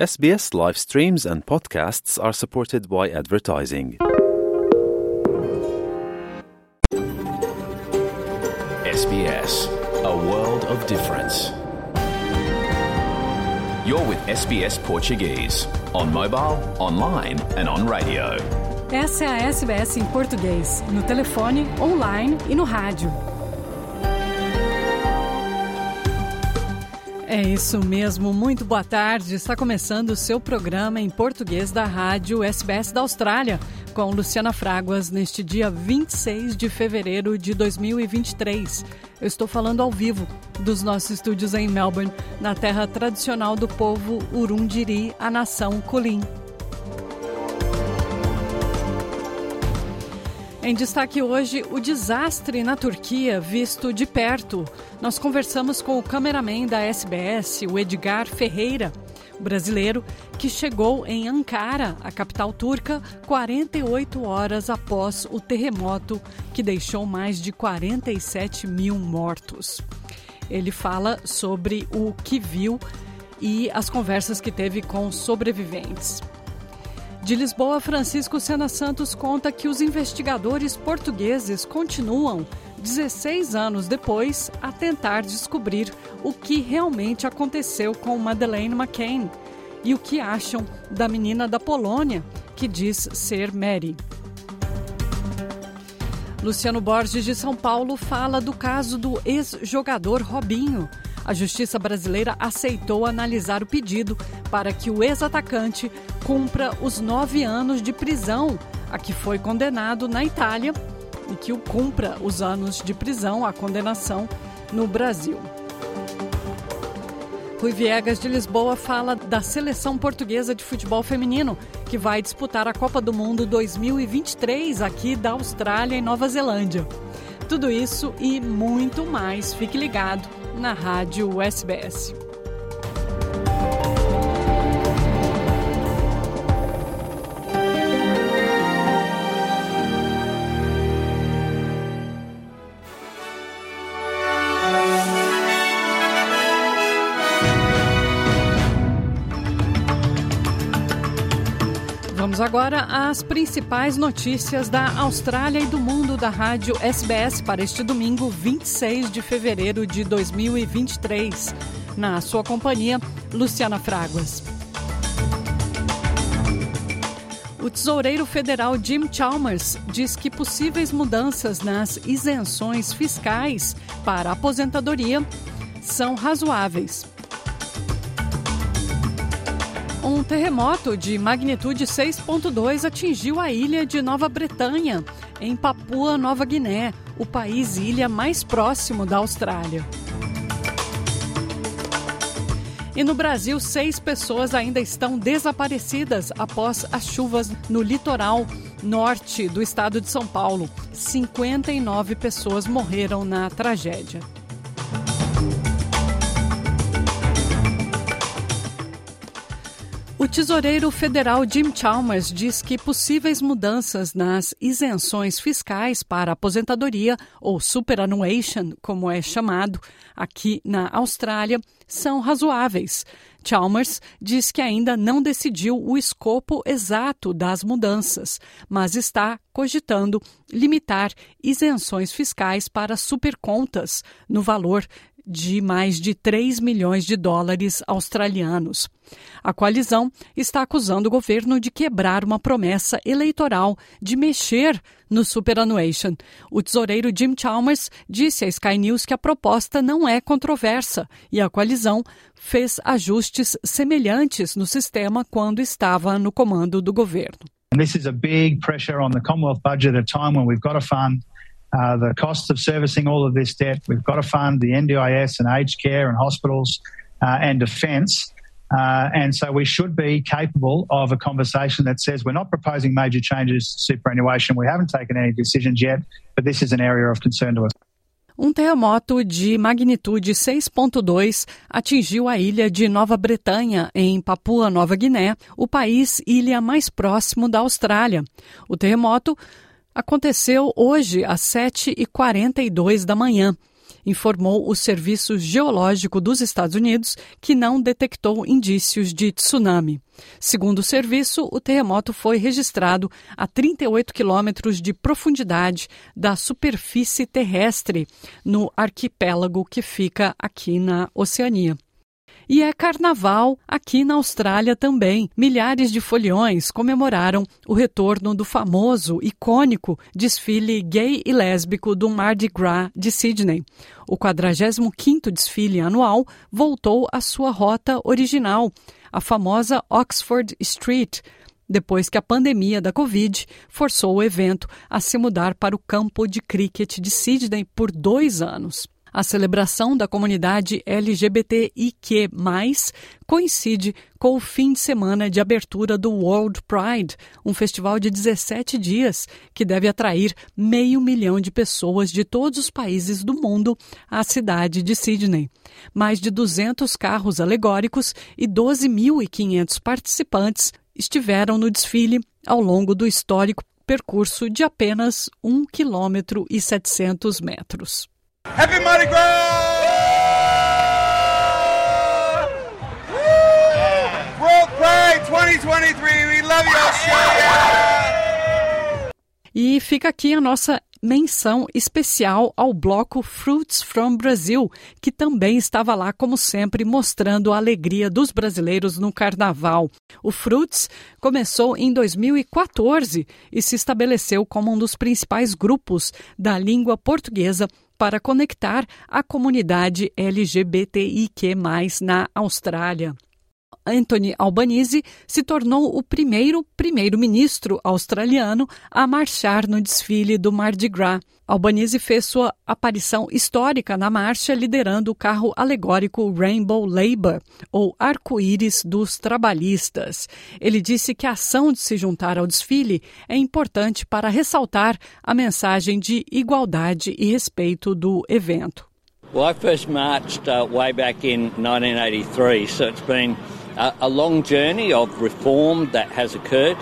SBS live streams and podcasts are supported by advertising. SBS, a world of difference. You're with SBS Portuguese on mobile, online, and on radio. Essa é a SBS em português, no telefone, online e no rádio. É isso mesmo, muito boa tarde. Está começando o seu programa em português da rádio SBS da Austrália, com Luciana Fraguas, neste dia 26 de fevereiro de 2023. Eu estou falando ao vivo dos nossos estúdios em Melbourne, na terra tradicional do povo Urundiri, a nação Kulin. Em destaque hoje, o desastre na Turquia visto de perto. Nós conversamos com o cameraman da SBS, o Edgar Ferreira, brasileiro que chegou em Ankara, a capital turca, 48 horas após o terremoto que deixou mais de 47 mil mortos. Ele fala sobre o que viu e as conversas que teve com sobreviventes. De Lisboa, Francisco Sena Santos conta que os investigadores portugueses continuam, 16 anos depois, a tentar descobrir o que realmente aconteceu com Madeleine McCain e o que acham da menina da Polônia que diz ser Mary. Luciano Borges de São Paulo fala do caso do ex-jogador Robinho. A Justiça Brasileira aceitou analisar o pedido para que o ex-atacante cumpra os nove anos de prisão a que foi condenado na Itália e que o cumpra os anos de prisão, a condenação no Brasil. Rui Viegas de Lisboa fala da seleção portuguesa de futebol feminino, que vai disputar a Copa do Mundo 2023 aqui da Austrália e Nova Zelândia. Tudo isso e muito mais, fique ligado na Rádio SBS. Vamos agora às principais notícias da Austrália e do mundo da rádio SBS para este domingo, 26 de fevereiro de 2023. Na sua companhia, Luciana Fraguas. O tesoureiro federal Jim Chalmers diz que possíveis mudanças nas isenções fiscais para aposentadoria são razoáveis. Um terremoto de magnitude 6.2 atingiu a ilha de Nova Bretanha, em Papua Nova Guiné, o país ilha mais próximo da Austrália. E no Brasil, seis pessoas ainda estão desaparecidas após as chuvas no litoral norte do estado de São Paulo. 59 pessoas morreram na tragédia. Tesoureiro federal Jim Chalmers diz que possíveis mudanças nas isenções fiscais para aposentadoria, ou superannuation, como é chamado aqui na Austrália, são razoáveis. Chalmers diz que ainda não decidiu o escopo exato das mudanças, mas está cogitando limitar isenções fiscais para supercontas no valor de mais de 3 milhões de dólares australianos. A coalizão está acusando o governo de quebrar uma promessa eleitoral de mexer no superannuation. O tesoureiro Jim Chalmers disse à Sky News que a proposta não é controversa e a coalizão fez ajustes semelhantes no sistema quando estava no comando do governo. This is a big pressure on the Commonwealth budget at a time when we've got to fund uh, the costs of servicing all of this debt. We've got to fund the NDIS and aged care and hospitals uh, and defence. Uh, and so we should be capable of a conversation that says we're not proposing major changes to superannuation. We haven't taken any decisions yet, but this is an area of concern to us. Um terremoto de magnitude 6.2 atingiu a ilha de Nova Bretanha, em Papua Nova Guiné, o país ilha mais próximo da Austrália. O terremoto aconteceu hoje às 7h42 da manhã informou o Serviço Geológico dos Estados Unidos, que não detectou indícios de tsunami. Segundo o serviço, o terremoto foi registrado a 38 quilômetros de profundidade da superfície terrestre, no arquipélago que fica aqui na Oceania. E é carnaval aqui na Austrália também. Milhares de foliões comemoraram o retorno do famoso, icônico desfile gay e lésbico do Mardi Gras de Sydney. O 45º desfile anual voltou à sua rota original, a famosa Oxford Street, depois que a pandemia da Covid forçou o evento a se mudar para o campo de cricket de Sydney por dois anos. A celebração da comunidade LGBTIQ, coincide com o fim de semana de abertura do World Pride, um festival de 17 dias que deve atrair meio milhão de pessoas de todos os países do mundo à cidade de Sydney. Mais de 200 carros alegóricos e 12.500 participantes estiveram no desfile ao longo do histórico percurso de apenas 1 km e 700 metros. Happy Mardi Gras! World Pride 2023, we love you, Australia! E fica aqui a nossa menção especial ao bloco Fruits from Brazil, que também estava lá, como sempre, mostrando a alegria dos brasileiros no carnaval. O Fruits começou em 2014 e se estabeleceu como um dos principais grupos da língua portuguesa para conectar a comunidade LGBTIQ, na Austrália. Anthony Albanese se tornou o primeiro primeiro-ministro australiano a marchar no desfile do Mardi Gras. Albanese fez sua aparição histórica na marcha liderando o carro alegórico Rainbow Labour, ou Arco-Íris dos Trabalhistas. Ele disse que a ação de se juntar ao desfile é importante para ressaltar a mensagem de igualdade e respeito do evento. Well, I first marched uh, way back in 1983, so it's been a, a long journey of reform that has occurred.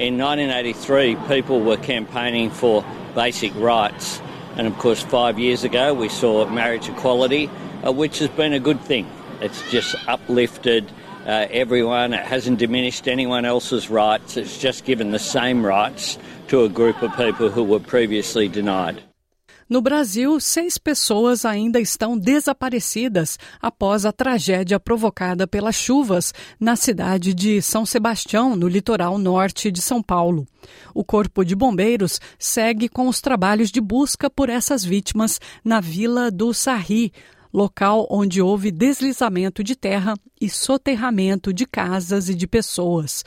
In 1983, people were campaigning for basic rights. And of course, five years ago, we saw marriage equality, uh, which has been a good thing. It's just uplifted uh, everyone, it hasn't diminished anyone else's rights, it's just given the same rights to a group of people who were previously denied. No Brasil, seis pessoas ainda estão desaparecidas após a tragédia provocada pelas chuvas na cidade de São Sebastião, no litoral norte de São Paulo. O Corpo de Bombeiros segue com os trabalhos de busca por essas vítimas na Vila do Sarri, local onde houve deslizamento de terra e soterramento de casas e de pessoas.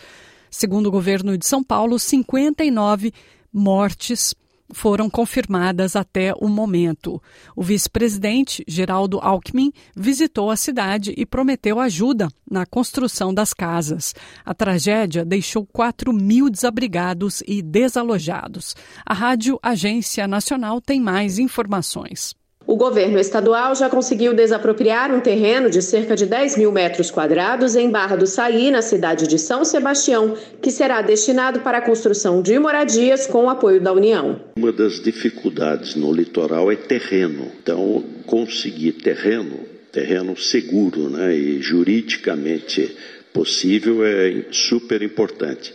Segundo o governo de São Paulo, 59 mortes foram confirmadas até o momento. O vice-presidente, Geraldo Alckmin, visitou a cidade e prometeu ajuda na construção das casas. A tragédia deixou 4 mil desabrigados e desalojados. A Rádio Agência Nacional tem mais informações. O governo estadual já conseguiu desapropriar um terreno de cerca de 10 mil metros quadrados em Barra do Saí, na cidade de São Sebastião, que será destinado para a construção de moradias com o apoio da União. Uma das dificuldades no litoral é terreno. Então, conseguir terreno, terreno seguro né, e juridicamente possível é super importante.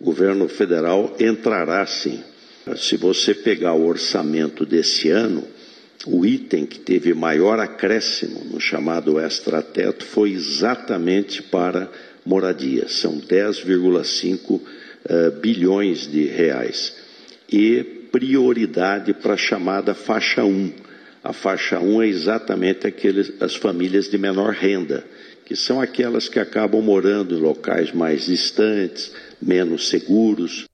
O governo federal entrará sim. Se você pegar o orçamento desse ano, o item que teve maior acréscimo no chamado extrateto foi exatamente para moradia, são 10,5 uh, eh, bilhões de reais. E prioridade para a chamada faixa 1. A faixa 1 é exatamente aqueles, as famílias de menor renda, que são aquelas que acabam morando em locais mais distantes, menos seguros,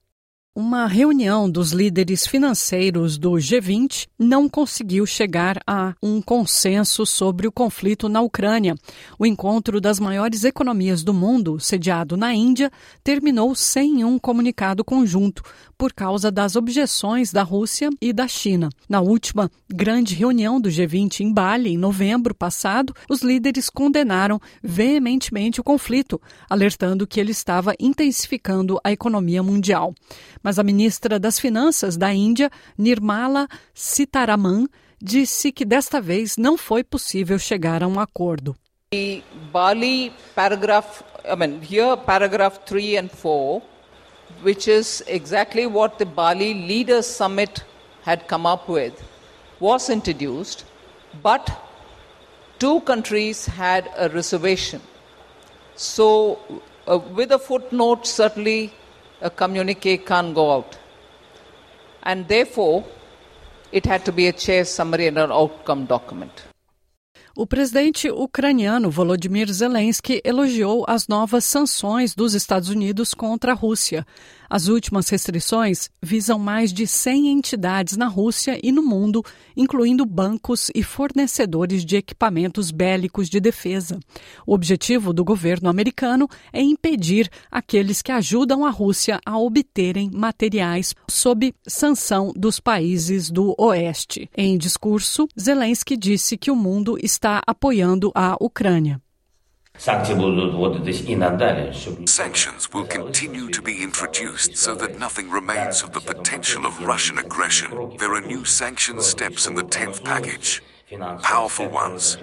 uma reunião dos líderes financeiros do G20 não conseguiu chegar a um consenso sobre o conflito na Ucrânia. O encontro das maiores economias do mundo, sediado na Índia, terminou sem um comunicado conjunto, por causa das objeções da Rússia e da China. Na última grande reunião do G20 em Bali, em novembro passado, os líderes condenaram veementemente o conflito, alertando que ele estava intensificando a economia mundial. Mas a ministra das Finanças da Índia, Nirmala Sitaraman, disse que desta vez não foi possível chegar a um acordo. The Bali paragraph, I mean, here paragraph 3 and 4, which is exactly what the Bali Leaders Summit had come up with, was introduced, but two countries had a reservation. So, uh, with a footnote, certainly a communique can't go out. And therefore, it had to be a chair summary and an outcome document. O presidente ucraniano Volodymyr Zelensky elogiou as novas sanções dos Estados Unidos contra a Rússia. As últimas restrições visam mais de 100 entidades na Rússia e no mundo, incluindo bancos e fornecedores de equipamentos bélicos de defesa. O objetivo do governo americano é impedir aqueles que ajudam a Rússia a obterem materiais sob sanção dos países do Oeste. Em discurso, Zelensky disse que o mundo está apoiando a Ucrânia. Sanctions will continue to be introduced so that nothing remains of the potential of Russian aggression. There are new sanctions steps in the 10th package. Powerful ones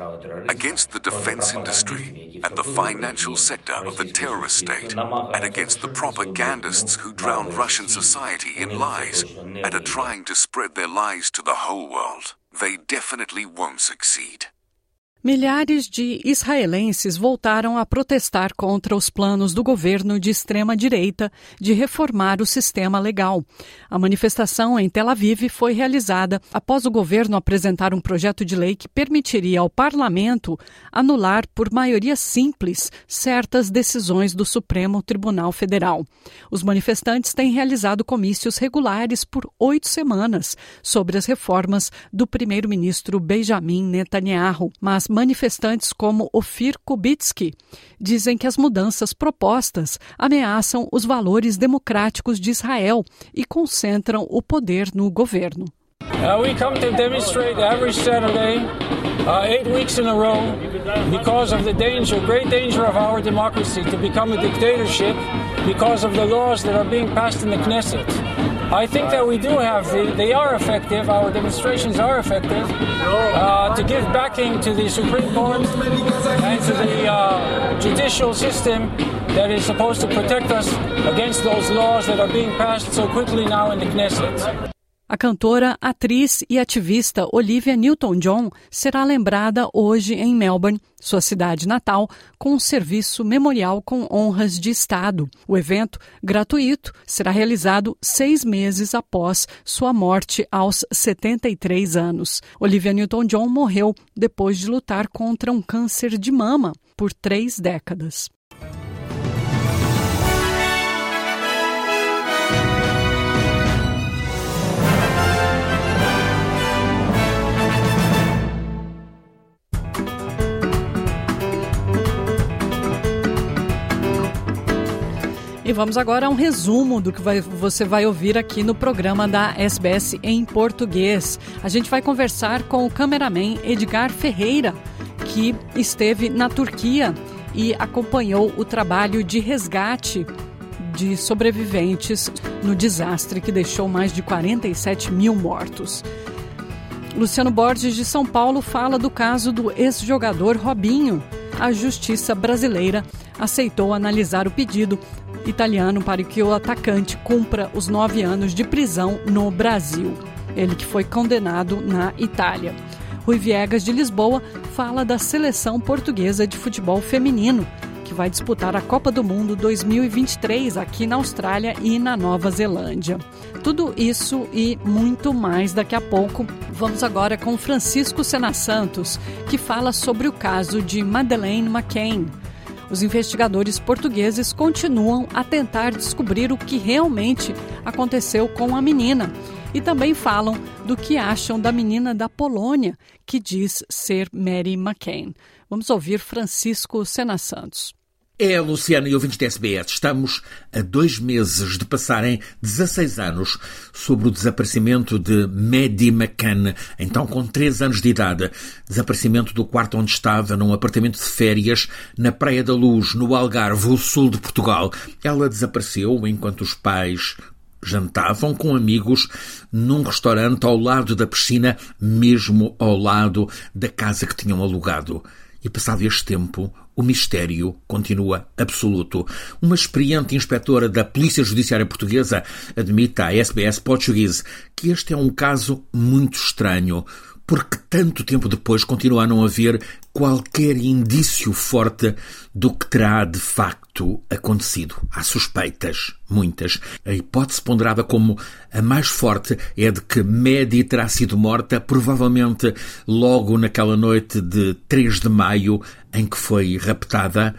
against the defense industry and the financial sector of the terrorist state, and against the propagandists who drown Russian society in lies and are trying to spread their lies to the whole world. They definitely won't succeed. Milhares de israelenses voltaram a protestar contra os planos do governo de extrema-direita de reformar o sistema legal. A manifestação em Tel Aviv foi realizada após o governo apresentar um projeto de lei que permitiria ao parlamento anular por maioria simples certas decisões do Supremo Tribunal Federal. Os manifestantes têm realizado comícios regulares por oito semanas sobre as reformas do primeiro-ministro Benjamin Netanyahu, mas manifestantes como Ofir Kubitsky dizem que as mudanças propostas ameaçam os valores democráticos de Israel e concentram o poder no governo. Uh, we come to demonstrate every Saturday, uh, eight weeks in a row, because of the danger, great danger of our democracy to become a dictatorship because of the laws that are being passed in the Knesset. I think that we do have, the, they are effective, our demonstrations are effective, uh, to give backing to the Supreme Court and to the uh, judicial system that is supposed to protect us against those laws that are being passed so quickly now in the Knesset. A cantora, atriz e ativista Olivia Newton-John será lembrada hoje em Melbourne, sua cidade natal, com um serviço memorial com honras de Estado. O evento, gratuito, será realizado seis meses após sua morte aos 73 anos. Olivia Newton-John morreu depois de lutar contra um câncer de mama por três décadas. E vamos agora a um resumo do que vai, você vai ouvir aqui no programa da SBS em português. A gente vai conversar com o cameraman Edgar Ferreira, que esteve na Turquia e acompanhou o trabalho de resgate de sobreviventes no desastre que deixou mais de 47 mil mortos. Luciano Borges de São Paulo fala do caso do ex-jogador Robinho. A justiça brasileira aceitou analisar o pedido italiano para que o atacante cumpra os nove anos de prisão no Brasil. Ele que foi condenado na Itália. Rui Viegas de Lisboa fala da seleção portuguesa de futebol feminino, que vai disputar a Copa do Mundo 2023 aqui na Austrália e na Nova Zelândia. Tudo isso e muito mais daqui a pouco. Vamos agora com Francisco Sena Santos, que fala sobre o caso de Madeleine McCain os investigadores portugueses continuam a tentar descobrir o que realmente aconteceu com a menina e também falam do que acham da menina da Polônia, que diz ser Mary McCain. Vamos ouvir Francisco Sena Santos. É, Luciana e ouvintes da SBS, estamos a dois meses de passarem 16 anos sobre o desaparecimento de Maddie McCann, então com 3 anos de idade. Desaparecimento do quarto onde estava, num apartamento de férias, na Praia da Luz, no Algarve, o sul de Portugal. Ela desapareceu enquanto os pais jantavam com amigos num restaurante ao lado da piscina, mesmo ao lado da casa que tinham alugado. E passado este tempo, o mistério continua absoluto. Uma experiente inspetora da Polícia Judiciária Portuguesa admite à SBS Portuguese que este é um caso muito estranho porque tanto tempo depois continua a não haver qualquer indício forte do que terá de facto acontecido. Há suspeitas, muitas. A hipótese ponderada como a mais forte é de que Maddie terá sido morta, provavelmente logo naquela noite de 3 de maio em que foi raptada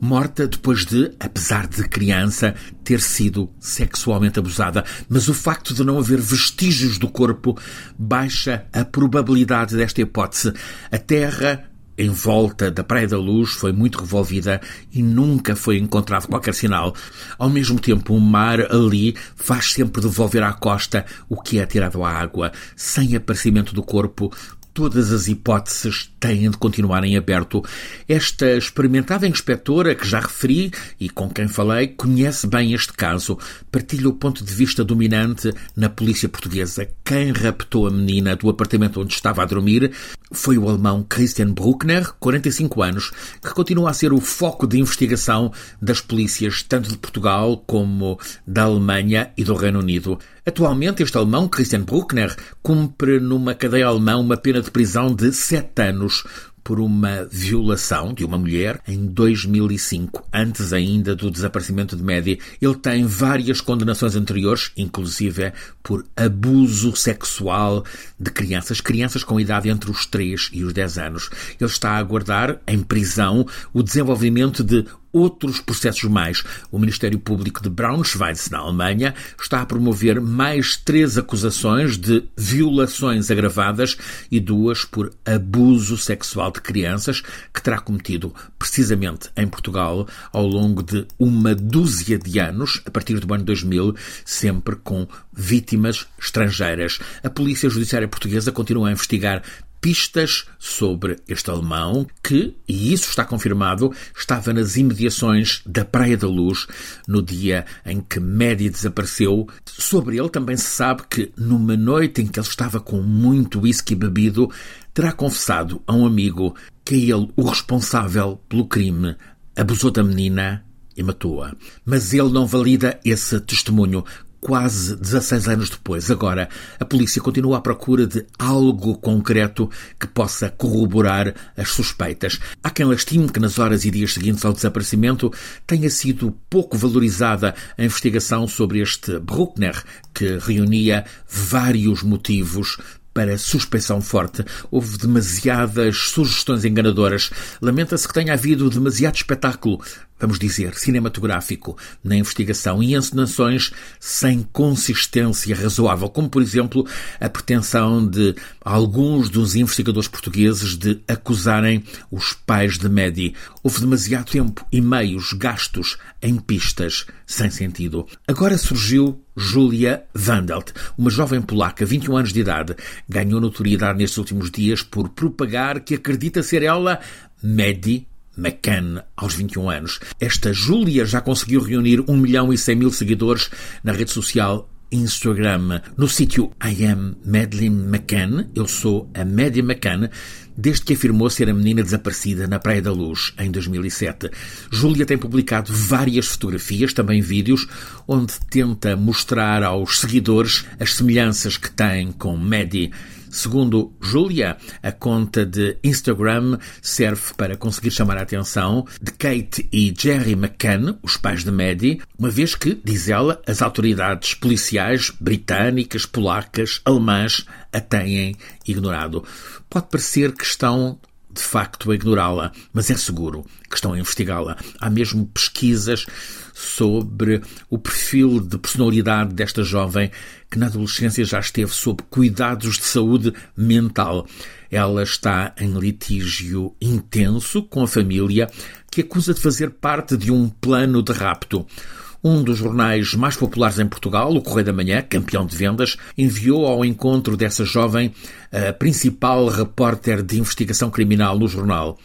morta depois de, apesar de criança, ter sido sexualmente abusada. Mas o facto de não haver vestígios do corpo baixa a probabilidade desta hipótese. A terra em volta da Praia da Luz foi muito revolvida e nunca foi encontrado qualquer sinal. Ao mesmo tempo, o mar ali faz sempre devolver à costa o que é tirado à água, sem aparecimento do corpo, todas as hipóteses têm de continuar em aberto. Esta experimentada inspetora que já referi e com quem falei conhece bem este caso, partilha o ponto de vista dominante na polícia portuguesa. Quem raptou a menina do apartamento onde estava a dormir foi o alemão Christian Bruckner, 45 anos, que continua a ser o foco de investigação das polícias tanto de Portugal como da Alemanha e do Reino Unido. Atualmente, este alemão, Christian Bruckner, cumpre numa cadeia alemã uma pena de prisão de sete anos por uma violação de uma mulher em 2005, antes ainda do desaparecimento de Maddie. Ele tem várias condenações anteriores, inclusive por abuso sexual de crianças, crianças com idade entre os 3 e os 10 anos. Ele está a aguardar, em prisão, o desenvolvimento de outros processos mais. O Ministério Público de Braunschweig, na Alemanha, está a promover mais três acusações de violações agravadas e duas por abuso sexual de crianças que terá cometido precisamente em Portugal ao longo de uma dúzia de anos, a partir do ano 2000, sempre com vítimas estrangeiras. A Polícia Judiciária Portuguesa continua a investigar pistas sobre este alemão que, e isso está confirmado, estava nas imediações da Praia da Luz no dia em que Medi desapareceu. Sobre ele também se sabe que, numa noite em que ele estava com muito whisky bebido, terá confessado a um amigo que é ele o responsável pelo crime, abusou da menina e matou-a. Mas ele não valida esse testemunho quase 16 anos depois. Agora, a polícia continua à procura de algo concreto que possa corroborar as suspeitas. Há quem lastime que nas horas e dias seguintes ao desaparecimento tenha sido pouco valorizada a investigação sobre este Bruckner, que reunia vários motivos para suspeição forte. Houve demasiadas sugestões enganadoras. Lamenta-se que tenha havido demasiado espetáculo vamos dizer, cinematográfico na investigação e encenações sem consistência razoável, como por exemplo a pretensão de alguns dos investigadores portugueses de acusarem os pais de Medi. Houve demasiado tempo e meios gastos em pistas sem sentido. Agora surgiu Julia Vandelt, uma jovem polaca, 21 anos de idade, ganhou notoriedade nestes últimos dias por propagar que acredita ser ela Medi McCann, aos 21 anos. Esta Júlia já conseguiu reunir 1 milhão e 100 mil seguidores na rede social Instagram. No sítio I am Madeline McCann, eu sou a Maddie McCann, desde que afirmou ser a menina desaparecida na Praia da Luz, em 2007. Júlia tem publicado várias fotografias, também vídeos, onde tenta mostrar aos seguidores as semelhanças que tem com Maddie. Segundo Julia, a conta de Instagram serve para conseguir chamar a atenção de Kate e Jerry McCann, os pais de Maddie, uma vez que, diz ela, as autoridades policiais britânicas, polacas, alemãs a têm ignorado. Pode parecer que estão de facto a ignorá-la, mas é seguro que estão a investigá-la. Há mesmo pesquisas sobre o perfil de personalidade desta jovem que na adolescência já esteve sob cuidados de saúde mental. Ela está em litígio intenso com a família que acusa de fazer parte de um plano de rapto. Um dos jornais mais populares em Portugal, o Correio da Manhã, campeão de vendas, enviou ao encontro dessa jovem a principal repórter de investigação criminal no jornal.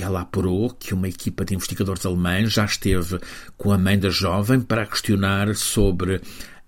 Ela apurou que uma equipa de investigadores alemães já esteve com a mãe da jovem para questionar sobre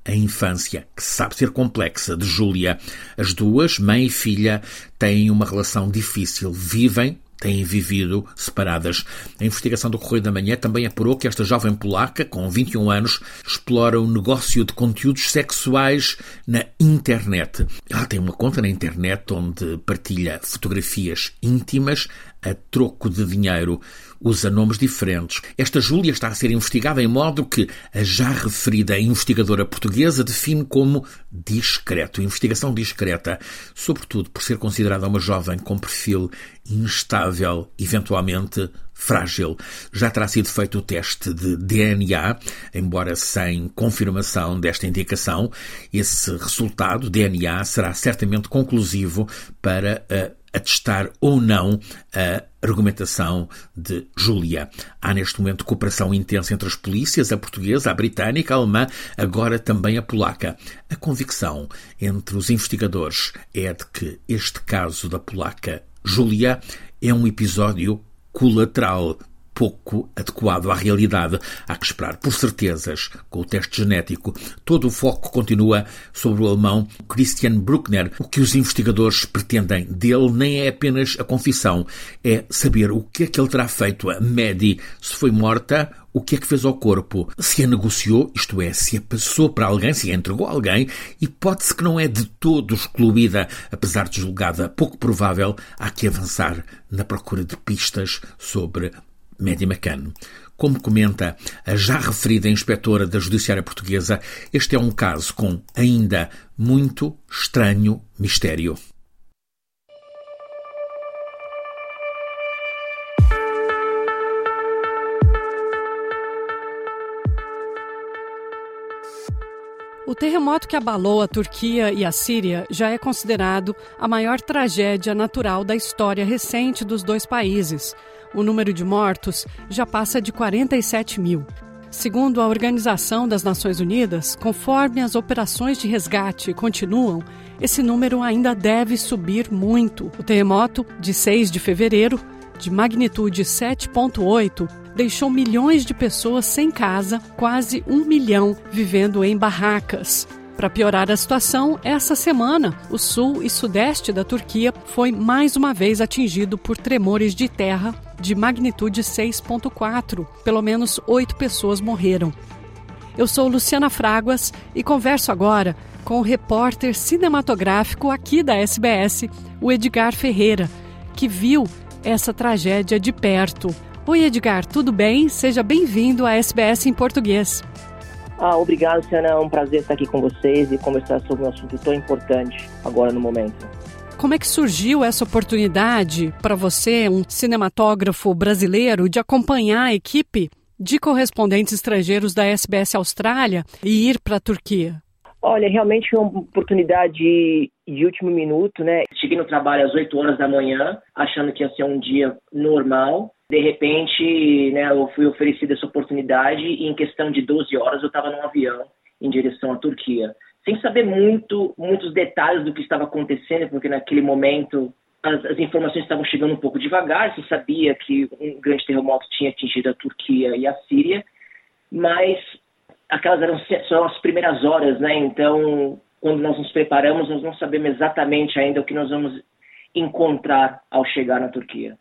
a infância, que sabe ser complexa, de Júlia. As duas, mãe e filha, têm uma relação difícil, vivem têm vivido separadas. A investigação do Correio da Manhã também apurou que esta jovem polaca, com 21 anos, explora o negócio de conteúdos sexuais na internet. Ela tem uma conta na internet onde partilha fotografias íntimas a troco de dinheiro usa nomes diferentes. Esta Júlia está a ser investigada em modo que a já referida investigadora portuguesa define como discreto, investigação discreta, sobretudo por ser considerada uma jovem com perfil instável, eventualmente frágil. Já terá sido feito o teste de DNA, embora sem confirmação desta indicação. Esse resultado, DNA, será certamente conclusivo para a atestar ou não a argumentação de Júlia. Há neste momento cooperação intensa entre as polícias, a portuguesa, a britânica, a alemã, agora também a polaca. A convicção entre os investigadores é de que este caso da polaca Júlia é um episódio colateral pouco adequado à realidade. Há que esperar por certezas com o teste genético. Todo o foco continua sobre o alemão Christian Bruckner. O que os investigadores pretendem dele nem é apenas a confissão, é saber o que é que ele terá feito a Maddie, se foi morta o que é que fez ao corpo, se a negociou, isto é, se a passou para alguém, se a entregou a alguém, hipótese que não é de todo excluída, apesar de julgada pouco provável, há que avançar na procura de pistas sobre Maddie McCann. Como comenta a já referida inspetora da Judiciária Portuguesa, este é um caso com ainda muito estranho mistério. O terremoto que abalou a Turquia e a Síria já é considerado a maior tragédia natural da história recente dos dois países. O número de mortos já passa de 47 mil. Segundo a Organização das Nações Unidas, conforme as operações de resgate continuam, esse número ainda deve subir muito. O terremoto de 6 de fevereiro, de magnitude 7,8, deixou milhões de pessoas sem casa, quase um milhão vivendo em barracas. Para piorar a situação, essa semana, o sul e sudeste da Turquia foi mais uma vez atingido por tremores de terra de magnitude 6,4. Pelo menos oito pessoas morreram. Eu sou Luciana Fraguas e converso agora com o repórter cinematográfico aqui da SBS, o Edgar Ferreira, que viu essa tragédia de perto. Oi, Edgar, tudo bem? Seja bem-vindo à SBS em português. Ah, obrigado, Luciana. É um prazer estar aqui com vocês e conversar sobre um assunto tão importante agora no momento. Como é que surgiu essa oportunidade para você, um cinematógrafo brasileiro, de acompanhar a equipe de correspondentes estrangeiros da SBS Austrália e ir para a Turquia? Olha, realmente foi uma oportunidade de último minuto, né? Cheguei no trabalho às 8 horas da manhã, achando que ia ser um dia normal de repente, né, eu fui oferecido essa oportunidade e em questão de 12 horas eu estava num avião em direção à Turquia, sem saber muito, muitos detalhes do que estava acontecendo, porque naquele momento as, as, informações estavam chegando um pouco devagar, se sabia que um grande terremoto tinha atingido a Turquia e a Síria, mas aquelas eram só as primeiras horas, né? Então, quando nós nos preparamos, nós não sabemos exatamente ainda o que nós vamos encontrar ao chegar na Turquia.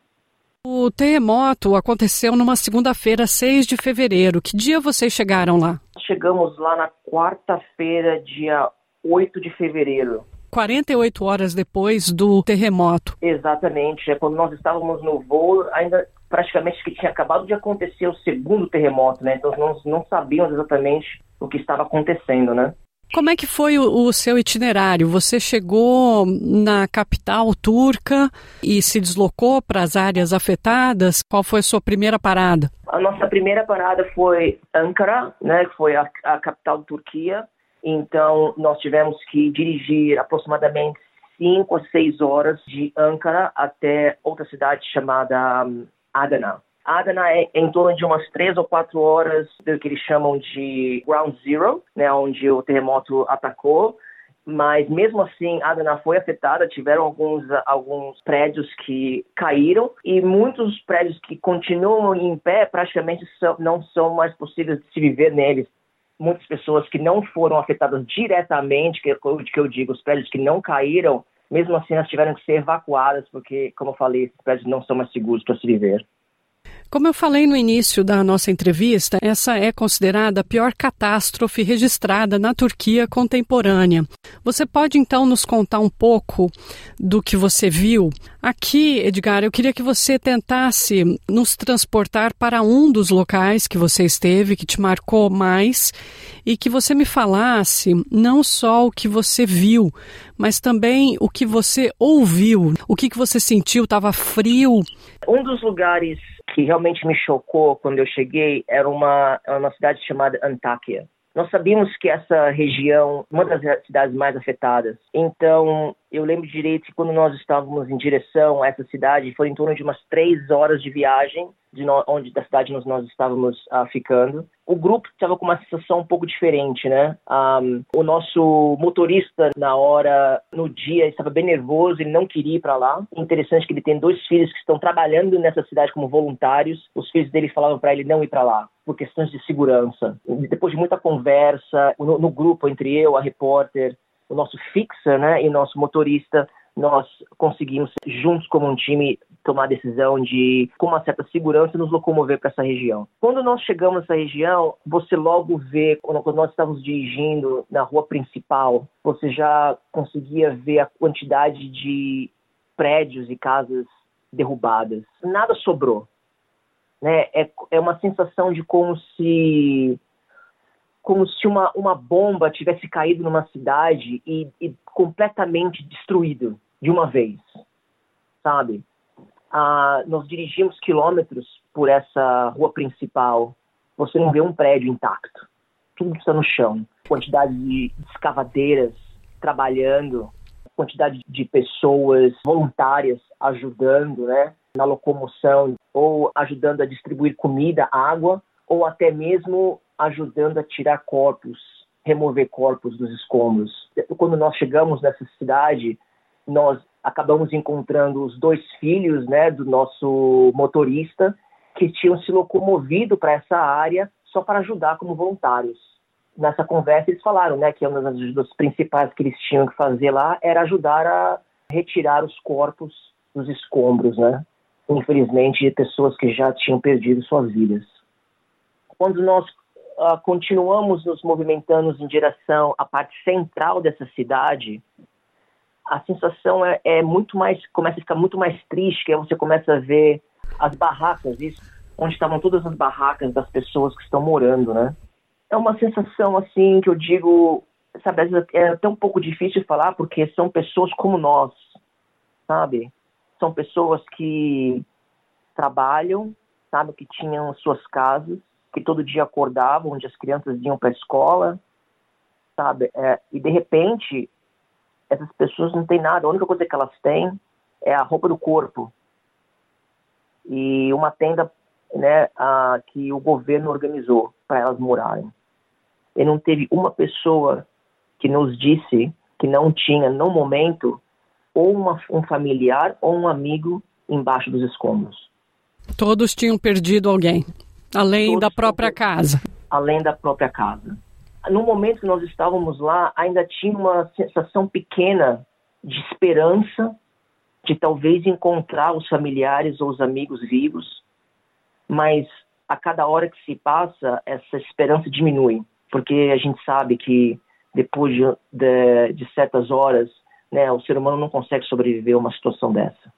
O terremoto aconteceu numa segunda-feira, 6 de fevereiro. Que dia vocês chegaram lá? Chegamos lá na quarta-feira, dia 8 de fevereiro. 48 horas depois do terremoto. Exatamente. É quando nós estávamos no voo, ainda praticamente que tinha acabado de acontecer o segundo terremoto, né? Então nós não sabíamos exatamente o que estava acontecendo, né? Como é que foi o, o, seu itinerário? Você chegou na capital turca e se deslocou para as áreas afetadas? Qual foi a sua primeira parada? A nossa primeira parada foi Ankara, né, que foi a, a capital da Turquia. Então, nós tivemos que dirigir aproximadamente 5 a 6 horas de Ankara até outra cidade chamada um, Adana. Adana é em torno de umas três ou quatro horas do que eles chamam de ground zero, né, onde o terremoto atacou. Mas mesmo assim, Adana foi afetada, tiveram alguns, alguns prédios que caíram e muitos prédios que continuam em pé praticamente não são mais possíveis de se viver neles. muitas pessoas que não foram afetadas diretamente, que, que eu digo, os prédios que não caíram, mesmo assim elas tiveram que ser evacuadas, porque, como eu falei, esses prédios não são mais seguros para se viver. Como eu falei no início da nossa entrevista, essa é considerada a pior catástrofe registrada na Turquia contemporânea. Você pode então nos contar um pouco do que você viu? Aqui, Edgar, eu queria que você tentasse nos transportar para um dos locais que você esteve, que te marcou mais, e que você me falasse não só o que você viu, mas também o que você ouviu, o que, que você sentiu, estava frio. Um dos lugares que realmente me chocou quando eu cheguei era uma, era uma cidade chamada Antáquia. Nós sabíamos que essa região, uma das cidades mais afetadas. Então, eu lembro direito que quando nós estávamos em direção a essa cidade, foi em torno de umas três horas de viagem de no, onde da cidade nós, nós estávamos uh, ficando. O grupo estava com uma sensação um pouco diferente, né? Um, o nosso motorista na hora, no dia, estava bem nervoso, ele não queria ir para lá. Interessante que ele tem dois filhos que estão trabalhando nessa cidade como voluntários. Os filhos dele falavam para ele não ir para lá por questões de segurança. Depois de muita conversa no, no grupo entre eu, a repórter, o nosso fixer, né, e o nosso motorista, nós conseguimos, juntos como um time, tomar a decisão de, com uma certa segurança, nos locomover para essa região. Quando nós chegamos nessa região, você logo vê, quando nós estávamos dirigindo na rua principal, você já conseguia ver a quantidade de prédios e casas derrubadas. Nada sobrou. Né? É, é uma sensação de como se como se uma, uma bomba tivesse caído numa cidade e, e completamente destruído de uma vez, sabe? Ah, nós dirigimos quilômetros por essa rua principal, você não vê um prédio intacto, tudo está no chão. Quantidade de escavadeiras trabalhando, quantidade de pessoas voluntárias ajudando, né, na locomoção ou ajudando a distribuir comida, água, ou até mesmo ajudando a tirar corpos, remover corpos dos escombros. Quando nós chegamos nessa cidade, nós acabamos encontrando os dois filhos né, do nosso motorista que tinham se locomovido para essa área só para ajudar como voluntários. Nessa conversa eles falaram né, que uma das ajudas principais que eles tinham que fazer lá era ajudar a retirar os corpos dos escombros, né? Infelizmente, de pessoas que já tinham perdido suas vidas. Quando nós uh, continuamos nos movimentando em direção à parte central dessa cidade, a sensação é, é, muito mais, começa a ficar muito mais triste, que você começa a ver as barracas, isso, onde estavam todas as barracas das pessoas que estão morando, né? É uma sensação, assim, que eu digo, sabe, às vezes é até um pouco difícil falar, porque são pessoas como nós, sabe? São pessoas que trabalham, sabe, que tinham suas casas, que todo dia acordavam, onde as crianças iam para a escola, sabe? É, e de repente essas pessoas não têm nada. A única coisa que elas têm é a roupa do corpo e uma tenda, né, a, que o governo organizou para elas morarem. E não teve uma pessoa que nos disse que não tinha no momento ou uma, um familiar ou um amigo embaixo dos escombros. Todos tinham perdido alguém. Além Todos da própria casa. Além da própria casa. No momento que nós estávamos lá, ainda tinha uma sensação pequena de esperança de talvez encontrar os familiares ou os amigos vivos, mas a cada hora que se passa, essa esperança diminui, porque a gente sabe que depois de, de, de certas horas, né, o ser humano não consegue sobreviver a uma situação dessa.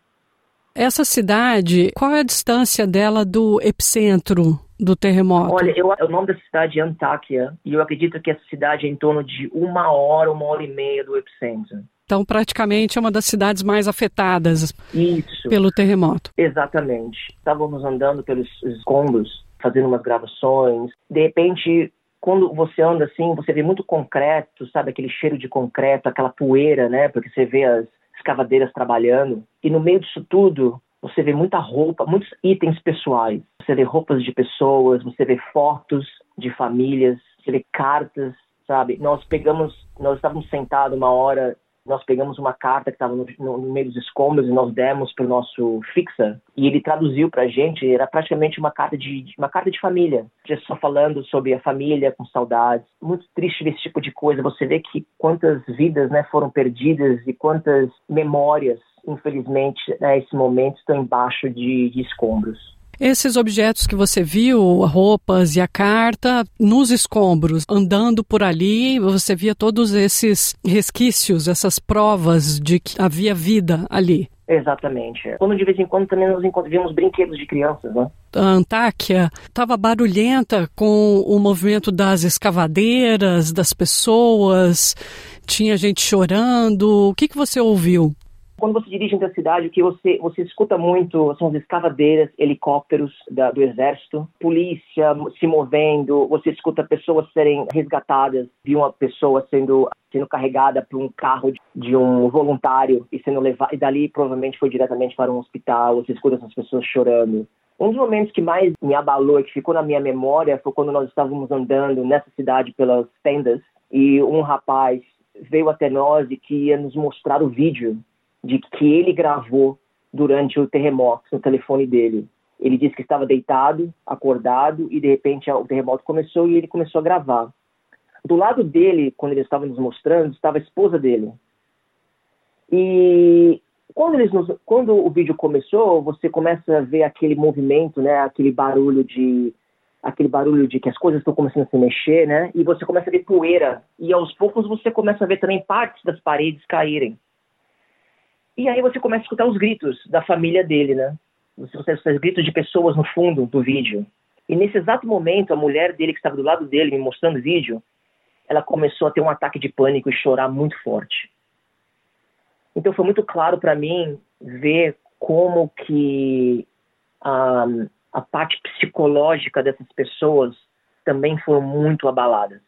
Essa cidade, qual é a distância dela do epicentro do terremoto? Olha, eu, o nome da cidade é Antáquia e eu acredito que essa cidade é em torno de uma hora, uma hora e meia do epicentro. Então, praticamente é uma das cidades mais afetadas Isso. pelo terremoto. Exatamente. Estávamos andando pelos escombros, fazendo umas gravações. De repente, quando você anda assim, você vê muito concreto, sabe? Aquele cheiro de concreto, aquela poeira, né? Porque você vê as escavadeiras trabalhando. E no meio disso tudo, você vê muita roupa, muitos itens pessoais. Você vê roupas de pessoas, você vê fotos de famílias, você vê cartas, sabe? Nós pegamos, nós estávamos sentados uma hora nós pegamos uma carta que estava no, no, meio dos escombros e nós demos para o nosso fixer e ele traduziu para a gente. Era praticamente uma carta de uma carta de família, só falando sobre a família com saudades. Muito triste ver esse tipo de coisa. Você vê que quantas vidas, né, foram perdidas e quantas memórias, infelizmente, nesse momento estão embaixo de, de escombros. Esses objetos que você viu, roupas e a carta, nos escombros, andando por ali, você via todos esses resquícios, essas provas de que havia vida ali. Exatamente. Quando de vez em quando também nós vimos brinquedos de crianças, né? A Antáquia estava barulhenta com o movimento das escavadeiras, das pessoas, tinha gente chorando. O que, que você ouviu? Quando você dirige entre a cidade, o que você, você escuta muito são as escavadeiras, helicópteros da, do exército, polícia se movendo, você escuta pessoas serem resgatadas, de uma pessoa sendo sendo carregada por um carro de um voluntário e sendo levado, e dali provavelmente foi diretamente para um hospital, você escuta essas pessoas chorando. Um dos momentos que mais me abalou e que ficou na minha memória foi quando nós estávamos andando nessa cidade pelas tendas e um rapaz veio até nós e que ia nos mostrar o vídeo de que ele gravou durante o terremoto no telefone dele. Ele disse que estava deitado, acordado, e de repente o terremoto começou e ele começou a gravar. Do lado dele, quando ele estava nos mostrando, estava a esposa dele. E quando, eles nos, quando o vídeo começou, você começa a ver aquele movimento, né, aquele barulho de aquele barulho de que as coisas estão começando a se mexer, né? E você começa a ver poeira e aos poucos você começa a ver também partes das paredes caírem. E aí você começa a escutar os gritos da família dele, né? Você escuta os gritos de pessoas no fundo do vídeo. E nesse exato momento, a mulher dele que estava do lado dele, me mostrando o vídeo, ela começou a ter um ataque de pânico e chorar muito forte. Então foi muito claro para mim ver como que a, a parte psicológica dessas pessoas também foram muito abaladas.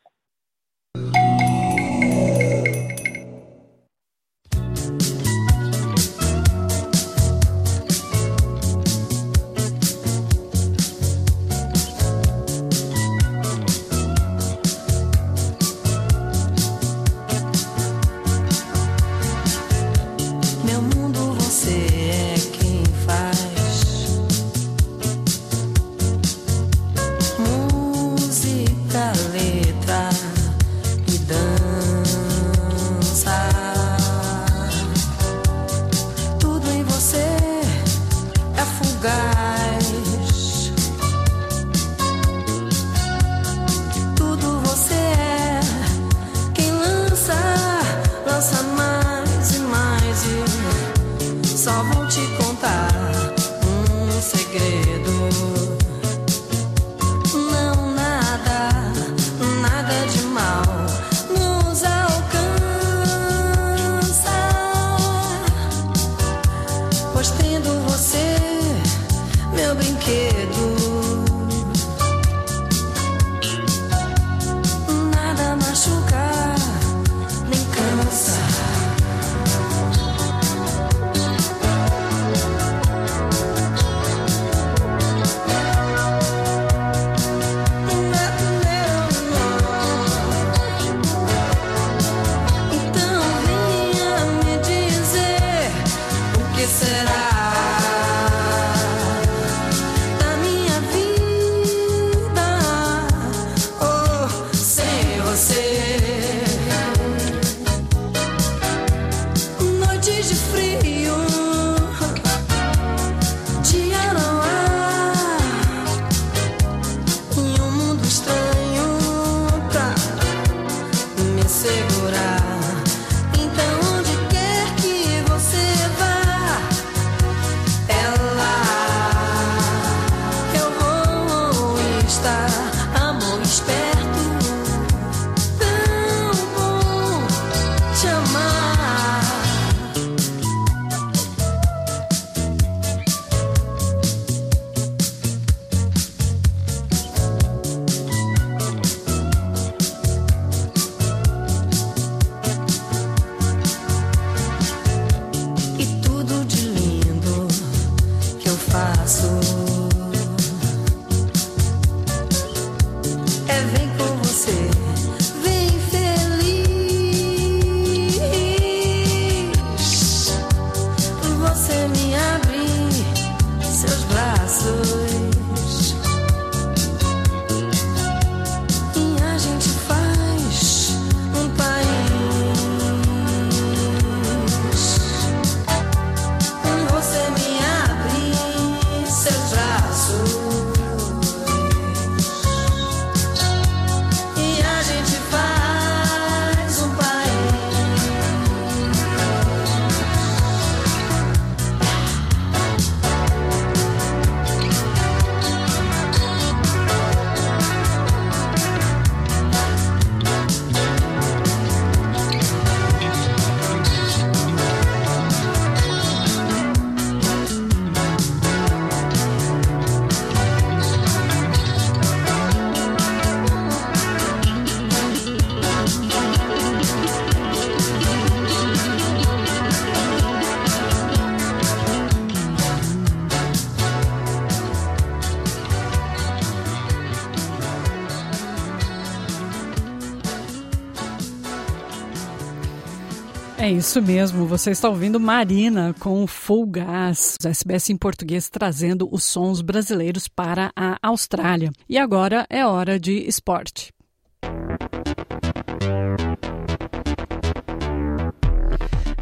Isso mesmo, você está ouvindo Marina com Full Gas, SBS em português trazendo os sons brasileiros para a Austrália. E agora é hora de esporte.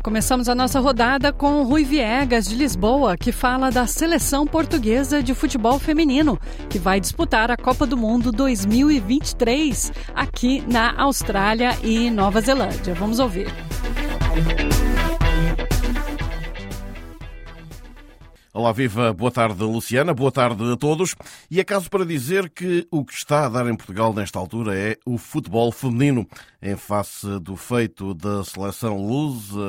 Começamos a nossa rodada com Rui Viegas, de Lisboa, que fala da seleção portuguesa de futebol feminino, que vai disputar a Copa do Mundo 2023 aqui na Austrália e Nova Zelândia. Vamos ouvir. Olá, viva, boa tarde, Luciana, boa tarde a todos. E é caso para dizer que o que está a dar em Portugal nesta altura é o futebol feminino, em face do feito da seleção lusa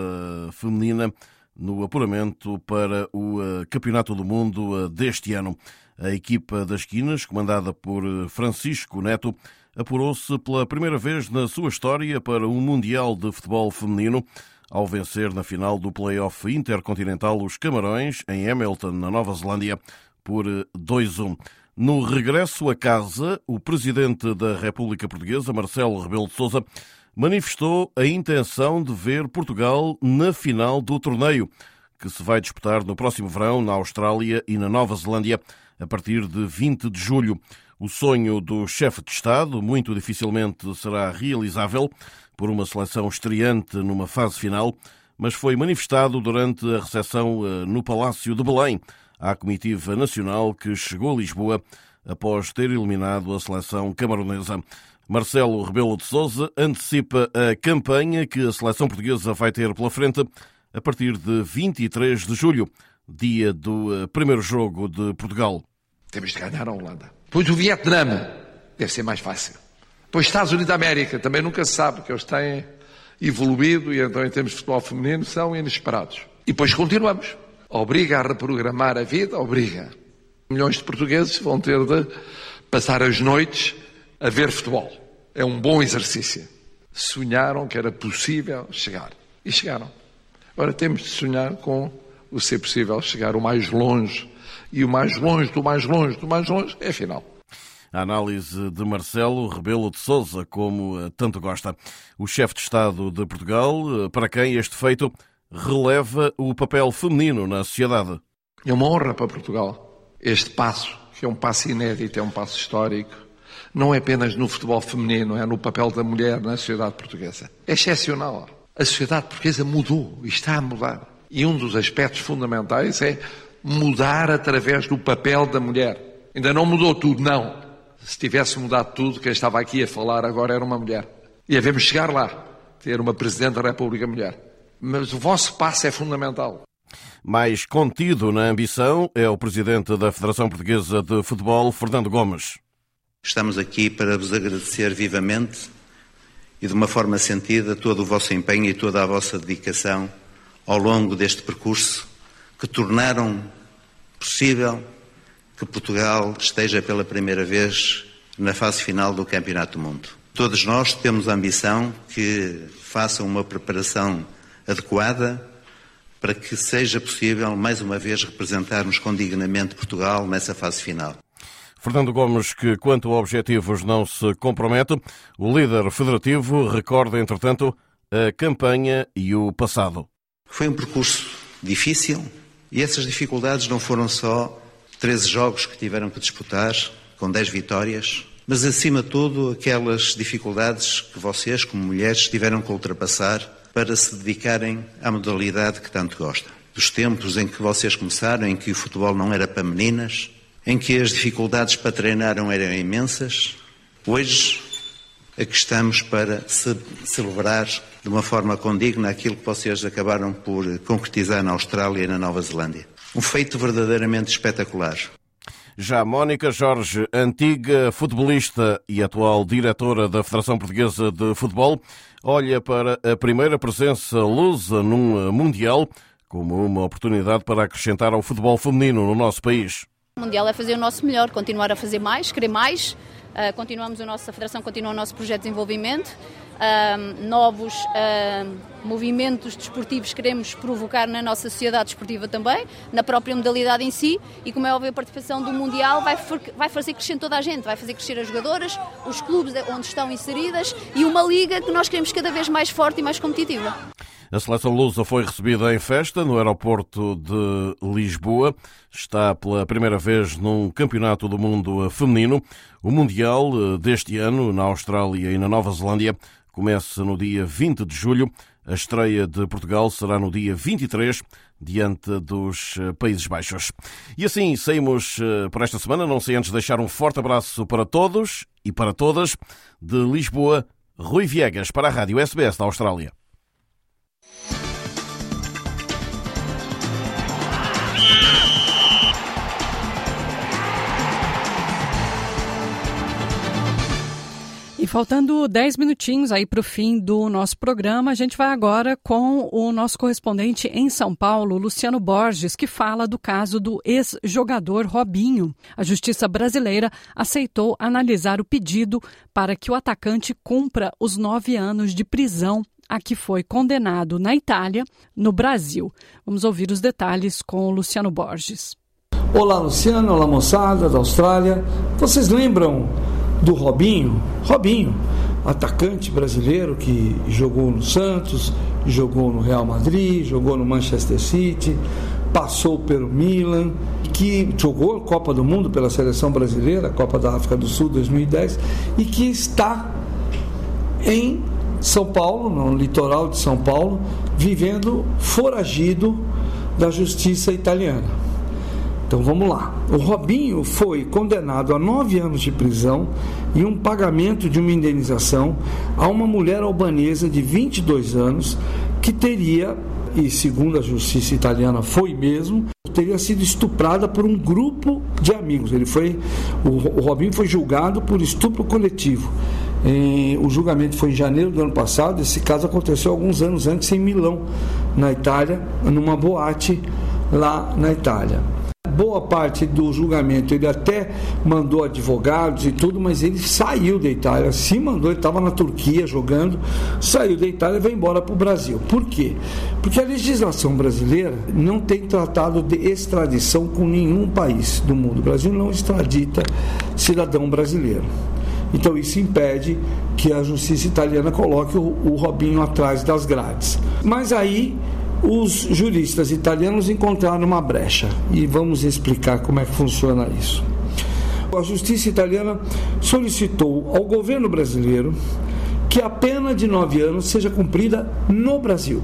feminina no apuramento para o eh, Campeonato do Mundo eh, deste ano. A equipa das Quinas, comandada por eh, Francisco Neto, apurou-se pela primeira vez na sua história para o Mundial de Futebol Feminino ao vencer na final do Play-off Intercontinental os Camarões, em Hamilton, na Nova Zelândia, por 2-1. No regresso a casa, o presidente da República Portuguesa, Marcelo Rebelo de Sousa, manifestou a intenção de ver Portugal na final do torneio, que se vai disputar no próximo verão na Austrália e na Nova Zelândia, a partir de 20 de julho. O sonho do chefe de Estado muito dificilmente será realizável por uma seleção estreante numa fase final, mas foi manifestado durante a recepção eh, no Palácio de Belém à comitiva nacional que chegou a Lisboa após ter eliminado a seleção camaronesa. Marcelo Rebelo de Sousa antecipa a campanha que a seleção portuguesa vai ter pela frente a partir de 23 de julho, dia do eh, primeiro jogo de Portugal. Temos de ganhar a Holanda. Pois o Vietnã deve ser mais fácil. Pois Estados Unidos da América também nunca se sabe que eles têm evoluído e então em termos de futebol feminino são inesperados. E depois continuamos. Obriga a reprogramar a vida, obriga. Milhões de portugueses vão ter de passar as noites a ver futebol. É um bom exercício. Sonharam que era possível chegar. E chegaram. Agora temos de sonhar com o ser possível chegar o mais longe e o mais longe do mais longe do mais longe é final. A análise de Marcelo Rebelo de Sousa, como eh, tanto gosta. O chefe de Estado de Portugal, eh, para quem este feito releva o papel feminino na sociedade. É uma honra para Portugal. Este passo, que é um passo inédito, é um passo histórico, não é apenas no futebol feminino, é no papel da mulher na sociedade portuguesa. É excepcional. A sociedade portuguesa mudou e está a mudar. E um dos aspectos fundamentais é mudar através do papel da mulher. Ainda não mudou tudo, não. Se tivesse mudado tudo, quem estava aqui a falar agora era uma mulher. E devemos chegar lá, ter uma Presidente da República mulher. Mas o vosso passo é fundamental. Mais contido na ambição é o Presidente da Federação Portuguesa de Futebol, Fernando Gomes. Estamos aqui para vos agradecer vivamente e de uma forma sentida todo o vosso empenho e toda a vossa dedicação ao longo deste percurso que tornaram possível que Portugal esteja pela primeira vez na fase final do Campeonato do Mundo. Todos nós temos a ambição que façam uma preparação adequada para que seja possível, mais uma vez, representarmos com dignamente Portugal nessa fase final. Fernando Gomes, que quanto a objetivos não se compromete, o líder federativo recorda, entretanto, a campanha e o passado. Foi um percurso difícil, e essas dificuldades não foram só 13 jogos que tiveram que disputar, com 10 vitórias, mas acima de tudo aquelas dificuldades que vocês, como mulheres, tiveram que ultrapassar para se dedicarem à modalidade que tanto gostam. Dos tempos em que vocês começaram, em que o futebol não era para meninas, em que as dificuldades para treinar eram imensas, hoje aqui estamos para ce celebrar de uma forma condigna aquilo que vocês acabaram por concretizar na Austrália e na Nova Zelândia. Um feito verdadeiramente espetacular. Já Mónica Jorge, antiga futebolista e atual diretora da Federação Portuguesa de Futebol, olha para a primeira presença lusa num Mundial como uma oportunidade para acrescentar ao futebol feminino no nosso país. O Mundial é fazer o nosso melhor, continuar a fazer mais, querer mais. Uh, continuamos a nossa a Federação continua o nosso projeto de desenvolvimento uh, novos uh, movimentos desportivos queremos provocar na nossa sociedade desportiva também, na própria modalidade em si, e como é óbvio, a participação do Mundial vai, vai fazer crescer toda a gente, vai fazer crescer as jogadoras, os clubes onde estão inseridas e uma liga que nós queremos cada vez mais forte e mais competitiva. A seleção lusa foi recebida em festa no aeroporto de Lisboa. Está pela primeira vez num campeonato do mundo feminino. O Mundial eh, deste ano, na Austrália e na Nova Zelândia, começa no dia 20 de julho. A estreia de Portugal será no dia 23, diante dos eh, Países Baixos. E assim saímos eh, por esta semana, não sei antes deixar um forte abraço para todos e para todas. De Lisboa, Rui Viegas para a Rádio SBS da Austrália. Faltando 10 minutinhos aí para o fim do nosso programa, a gente vai agora com o nosso correspondente em São Paulo, Luciano Borges, que fala do caso do ex-jogador Robinho. A Justiça Brasileira aceitou analisar o pedido para que o atacante cumpra os nove anos de prisão a que foi condenado na Itália, no Brasil. Vamos ouvir os detalhes com o Luciano Borges. Olá, Luciano. Olá, moçada da Austrália. Vocês lembram do Robinho. Robinho, atacante brasileiro que jogou no Santos, jogou no Real Madrid, jogou no Manchester City, passou pelo Milan, que jogou a Copa do Mundo pela seleção brasileira, Copa da África do Sul 2010, e que está em São Paulo, no litoral de São Paulo, vivendo foragido da justiça italiana. Então vamos lá. O Robinho foi condenado a nove anos de prisão e um pagamento de uma indenização a uma mulher albanesa de 22 anos que teria, e segundo a justiça italiana foi mesmo, teria sido estuprada por um grupo de amigos. Ele foi, o, Robinho foi julgado por estupro coletivo. o julgamento foi em janeiro do ano passado. Esse caso aconteceu alguns anos antes em Milão, na Itália, numa boate lá na Itália boa parte do julgamento ele até mandou advogados e tudo, mas ele saiu da Itália, se mandou, ele estava na Turquia jogando, saiu da Itália e vai embora para o Brasil. Por quê? Porque a legislação brasileira não tem tratado de extradição com nenhum país do mundo. O Brasil não extradita cidadão brasileiro. Então isso impede que a justiça italiana coloque o, o Robinho atrás das grades. Mas aí os juristas italianos encontraram uma brecha e vamos explicar como é que funciona isso. A justiça italiana solicitou ao governo brasileiro que a pena de nove anos seja cumprida no Brasil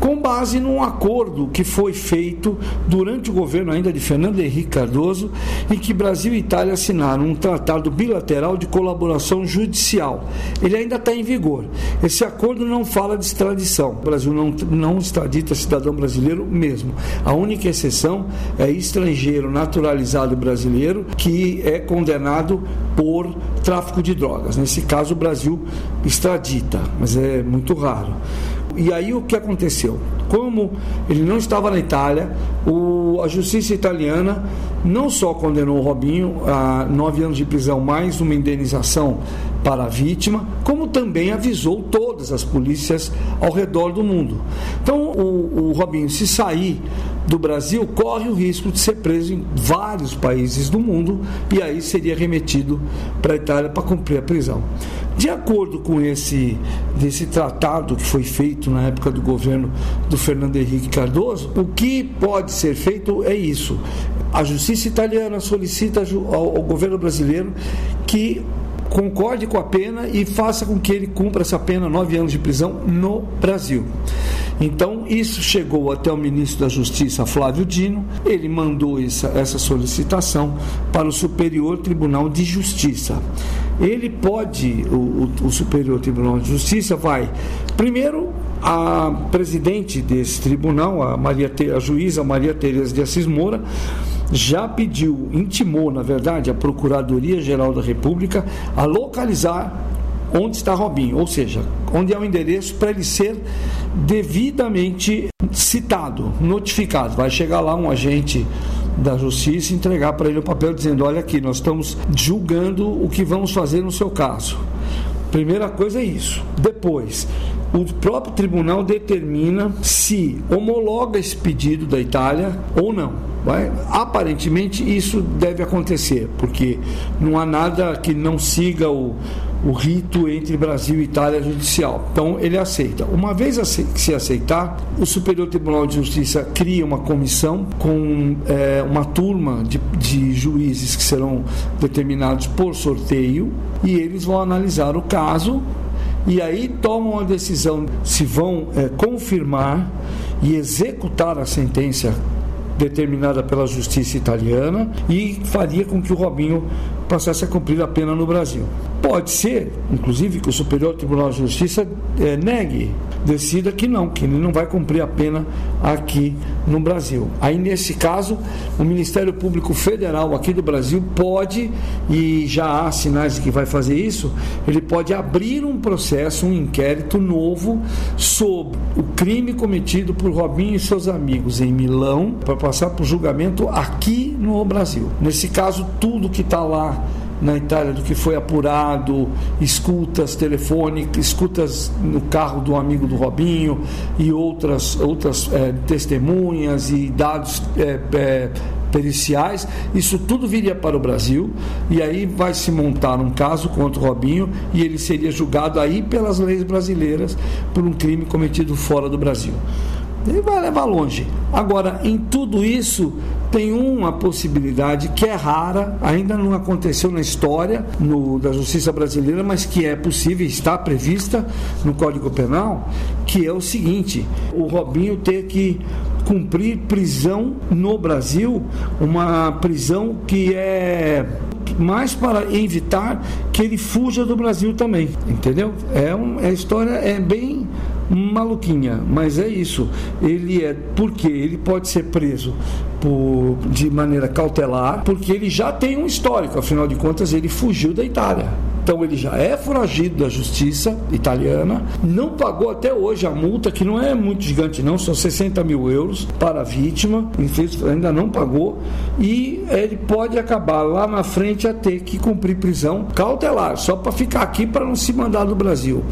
com base num acordo que foi feito durante o governo ainda de Fernando Henrique Cardoso, em que Brasil e Itália assinaram um tratado bilateral de colaboração judicial. Ele ainda está em vigor. Esse acordo não fala de extradição. O Brasil não, não extradita cidadão brasileiro mesmo. A única exceção é estrangeiro naturalizado brasileiro que é condenado por tráfico de drogas. Nesse caso, o Brasil extradita, mas é muito raro. E aí o que aconteceu? Como ele não estava na Itália, o, a justiça italiana não só condenou o Robinho a nove anos de prisão mais uma indenização para a vítima, como também avisou todas as polícias ao redor do mundo. Então, o, o Robinho, se sair do Brasil, corre o risco de ser preso em vários países do mundo e aí seria remetido para a Itália para cumprir a prisão. De acordo com esse desse tratado que foi feito na época do governo do Fernando Henrique Cardoso, o que pode ser feito é isso. A justiça italiana solicita ao, ao governo brasileiro que concorde com a pena e faça com que ele cumpra essa pena, nove anos de prisão, no Brasil. Então, isso chegou até o ministro da Justiça, Flávio Dino, ele mandou essa, essa solicitação para o Superior Tribunal de Justiça. Ele pode, o, o, o Superior Tribunal de Justiça vai, primeiro, a presidente desse tribunal, a, Maria, a juíza Maria Tereza de Assis Moura, já pediu, intimou, na verdade, a Procuradoria-Geral da República a localizar onde está Robinho, ou seja, onde é o endereço para ele ser devidamente citado, notificado. Vai chegar lá um agente da justiça e entregar para ele o papel dizendo: olha aqui, nós estamos julgando o que vamos fazer no seu caso. Primeira coisa é isso. Depois, o próprio tribunal determina se homologa esse pedido da Itália ou não. Vai? Aparentemente isso deve acontecer, porque não há nada que não siga o, o rito entre Brasil e Itália judicial. Então ele aceita. Uma vez que se aceitar, o Superior Tribunal de Justiça cria uma comissão com é, uma turma de, de juízes que serão determinados por sorteio e eles vão analisar o caso e aí tomam a decisão se vão é, confirmar e executar a sentença determinada pela justiça italiana e faria com que o Robinho passasse a cumprir a pena no Brasil. Pode ser, inclusive, que o Superior Tribunal de Justiça é, negue, decida que não, que ele não vai cumprir a pena aqui no Brasil. Aí, nesse caso, o Ministério Público Federal aqui do Brasil pode, e já há sinais de que vai fazer isso, ele pode abrir um processo, um inquérito novo sobre o crime cometido por Robinho e seus amigos em Milão, para passar por julgamento aqui no Brasil. Nesse caso, tudo que está lá na Itália do que foi apurado, escutas telefônicas, escutas no carro do amigo do Robinho e outras, outras é, testemunhas e dados é, é, periciais, isso tudo viria para o Brasil e aí vai se montar um caso contra o Robinho e ele seria julgado aí pelas leis brasileiras por um crime cometido fora do Brasil. Ele vai levar longe. Agora, em tudo isso, tem uma possibilidade que é rara, ainda não aconteceu na história no, da justiça brasileira, mas que é possível, está prevista no Código Penal, que é o seguinte: o Robinho ter que cumprir prisão no Brasil, uma prisão que é mais para evitar que ele fuja do Brasil também, entendeu? É, um, a história é bem maluquinha, mas é isso. Ele é porque ele pode ser preso por, de maneira cautelar, porque ele já tem um histórico, afinal de contas ele fugiu da Itália. Então ele já é foragido da justiça italiana, não pagou até hoje a multa, que não é muito gigante, não, são 60 mil euros para a vítima, ainda não pagou, e ele pode acabar lá na frente a ter que cumprir prisão cautelar, só para ficar aqui para não se mandar do Brasil.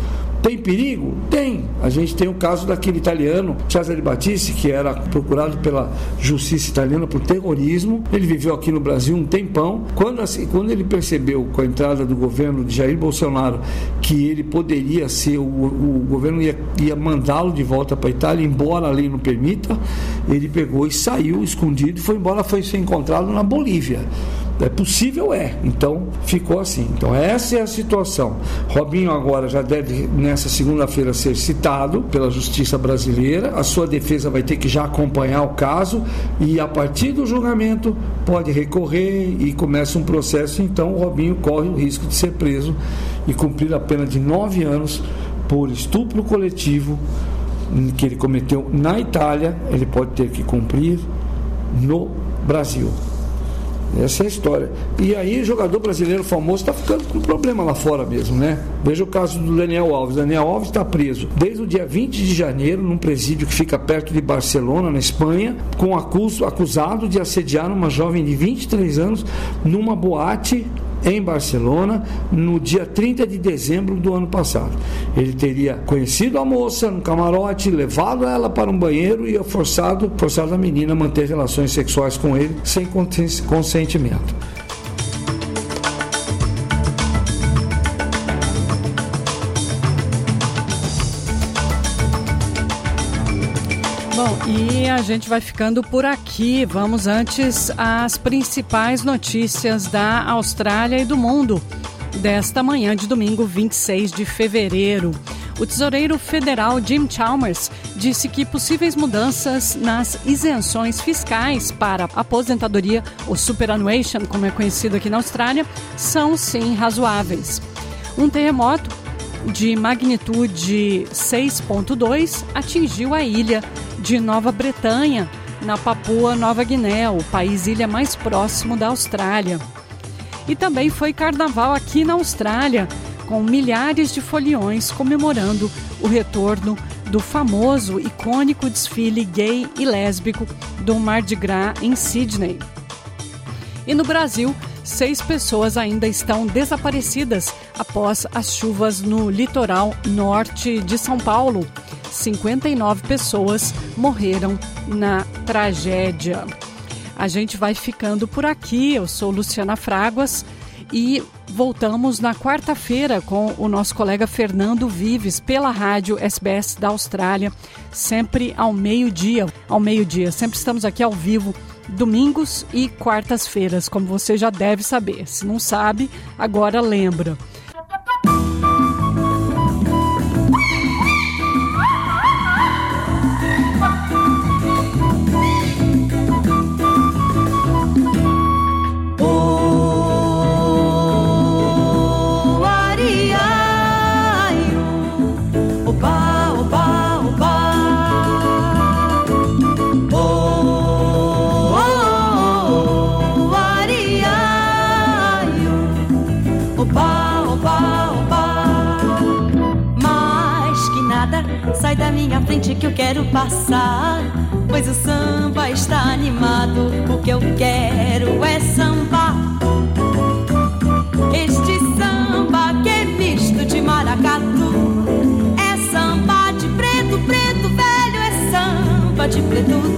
Tem perigo? Tem. A gente tem o caso daquele italiano, Cesare Battisti, que era procurado pela justiça italiana por terrorismo. Ele viveu aqui no Brasil um tempão. Quando, assim, quando ele percebeu, com a entrada do governo de Jair Bolsonaro, que ele poderia ser, o, o governo ia, ia mandá-lo de volta para a Itália, embora a lei não permita, ele pegou e saiu escondido foi embora, foi ser encontrado na Bolívia. É possível, é. Então ficou assim. Então essa é a situação. Robinho agora já deve nessa segunda-feira ser citado pela Justiça Brasileira. A sua defesa vai ter que já acompanhar o caso e a partir do julgamento pode recorrer e começa um processo. Então o Robinho corre o risco de ser preso e cumprir a pena de nove anos por estupro coletivo que ele cometeu na Itália. Ele pode ter que cumprir no Brasil. Essa é a história. E aí, jogador brasileiro famoso está ficando com problema lá fora mesmo, né? Veja o caso do Daniel Alves. Daniel Alves está preso desde o dia 20 de janeiro, num presídio que fica perto de Barcelona, na Espanha, com acuso, acusado de assediar uma jovem de 23 anos numa boate em Barcelona no dia 30 de dezembro do ano passado. Ele teria conhecido a moça no camarote, levado ela para um banheiro e forçado, forçado a menina a manter relações sexuais com ele sem consentimento. E a gente vai ficando por aqui. Vamos antes às principais notícias da Austrália e do mundo desta manhã de domingo, 26 de fevereiro. O tesoureiro federal Jim Chalmers disse que possíveis mudanças nas isenções fiscais para aposentadoria, ou superannuation, como é conhecido aqui na Austrália, são sim razoáveis. Um terremoto de magnitude 6.2 atingiu a ilha de Nova Bretanha, na Papua Nova Guiné, o país ilha mais próximo da Austrália. E também foi carnaval aqui na Austrália, com milhares de foliões comemorando o retorno do famoso, icônico desfile gay e lésbico do Mardi Gras em Sydney. E no Brasil, seis pessoas ainda estão desaparecidas após as chuvas no litoral norte de São Paulo. 59 pessoas morreram na tragédia. A gente vai ficando por aqui. Eu sou Luciana Fraguas e voltamos na quarta-feira com o nosso colega Fernando Vives pela rádio SBS da Austrália, sempre ao meio-dia. Ao meio-dia, sempre estamos aqui ao vivo domingos e quartas-feiras, como você já deve saber. Se não sabe, agora lembra. Passar. Pois o samba está animado, o que eu quero é samba. Este samba que é misto de maracatu. É samba de preto, preto velho, é samba de preto